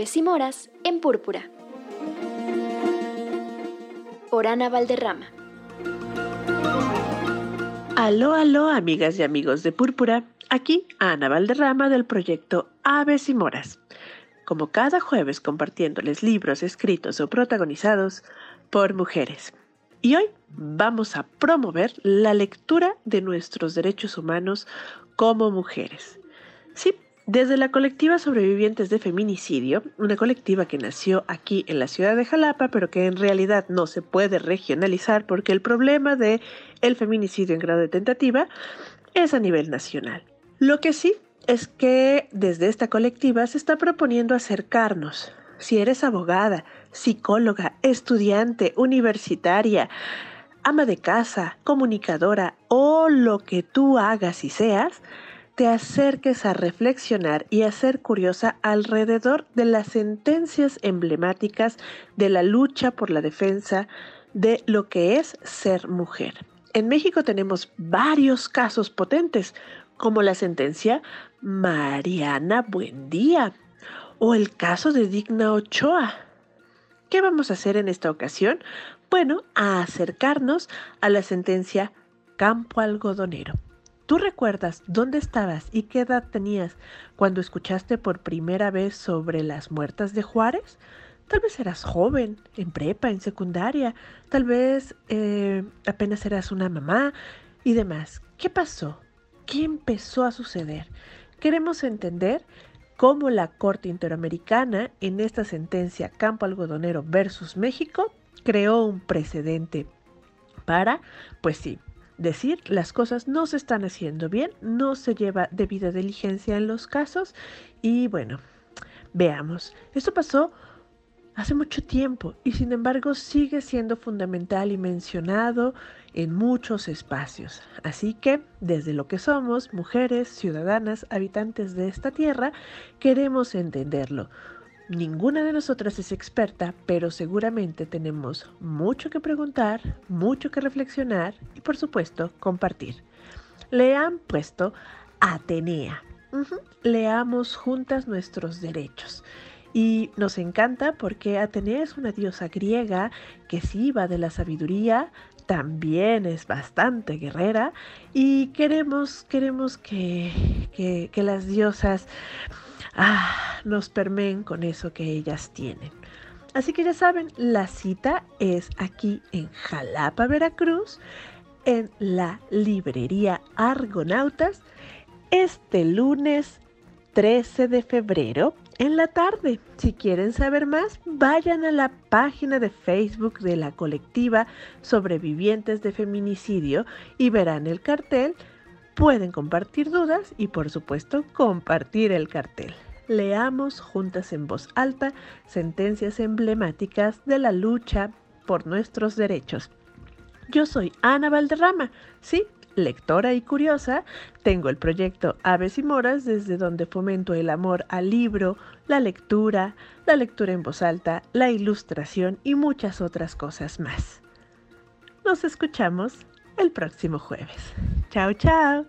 Aves y Moras en Púrpura. Por Ana Valderrama. Aló, aló, amigas y amigos de Púrpura. Aquí Ana Valderrama del proyecto Aves y Moras. Como cada jueves compartiéndoles libros escritos o protagonizados por mujeres. Y hoy vamos a promover la lectura de nuestros derechos humanos como mujeres. Sí, desde la colectiva Sobrevivientes de Feminicidio, una colectiva que nació aquí en la ciudad de Jalapa, pero que en realidad no se puede regionalizar porque el problema de el feminicidio en grado de tentativa es a nivel nacional. Lo que sí es que desde esta colectiva se está proponiendo acercarnos. Si eres abogada, psicóloga, estudiante, universitaria, ama de casa, comunicadora o lo que tú hagas y seas, te acerques a reflexionar y a ser curiosa alrededor de las sentencias emblemáticas de la lucha por la defensa de lo que es ser mujer. En México tenemos varios casos potentes, como la sentencia Mariana Buendía o el caso de Digna Ochoa. ¿Qué vamos a hacer en esta ocasión? Bueno, a acercarnos a la sentencia Campo Algodonero. ¿Tú recuerdas dónde estabas y qué edad tenías cuando escuchaste por primera vez sobre las muertas de Juárez? Tal vez eras joven, en prepa, en secundaria, tal vez eh, apenas eras una mamá y demás. ¿Qué pasó? ¿Qué empezó a suceder? Queremos entender cómo la Corte Interamericana en esta sentencia Campo Algodonero versus México creó un precedente para, pues sí, decir las cosas no se están haciendo bien, no se lleva debida diligencia en los casos y bueno, veamos. Esto pasó hace mucho tiempo y sin embargo sigue siendo fundamental y mencionado en muchos espacios. Así que desde lo que somos, mujeres, ciudadanas, habitantes de esta tierra, queremos entenderlo. Ninguna de nosotras es experta, pero seguramente tenemos mucho que preguntar, mucho que reflexionar y por supuesto compartir. Le han puesto Atenea. Leamos juntas nuestros derechos. Y nos encanta porque Atenea es una diosa griega que sí de la sabiduría, también es bastante guerrera y queremos, queremos que, que, que las diosas ah, nos permeen con eso que ellas tienen. Así que ya saben, la cita es aquí en Jalapa, Veracruz, en la librería Argonautas, este lunes 13 de febrero en la tarde. Si quieren saber más, vayan a la página de Facebook de la colectiva Sobrevivientes de Feminicidio y verán el cartel Pueden compartir dudas y por supuesto compartir el cartel. Leamos juntas en voz alta sentencias emblemáticas de la lucha por nuestros derechos. Yo soy Ana Valderrama, sí, lectora y curiosa, tengo el proyecto Aves y Moras desde donde fomento el amor al libro, la lectura, la lectura en voz alta, la ilustración y muchas otras cosas más. Nos escuchamos el próximo jueves. Chao, chao.